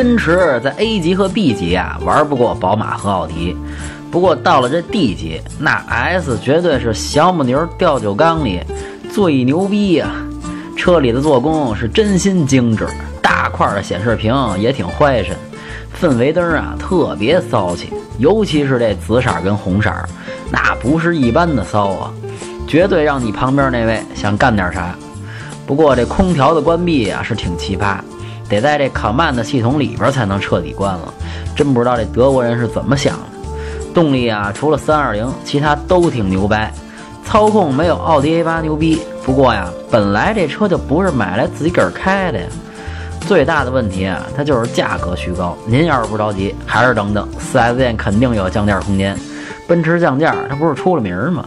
奔驰在 A 级和 B 级啊玩不过宝马和奥迪，不过到了这 D 级，那 S 绝对是小母牛吊酒缸里最牛逼呀！车里的做工是真心精致，大块的显示屏也挺怀神，氛围灯啊特别骚气，尤其是这紫色跟红色，那不是一般的骚啊，绝对让你旁边那位想干点啥。不过这空调的关闭啊是挺奇葩，得在这 Command 系统里边才能彻底关了，真不知道这德国人是怎么想的。动力啊，除了320，其他都挺牛掰。操控没有奥迪 A8 牛逼，不过呀，本来这车就不是买来自己个儿开的呀。最大的问题啊，它就是价格虚高。您要是不着急，还是等等，4S 店肯定有降价空间。奔驰降价，它不是出了名吗？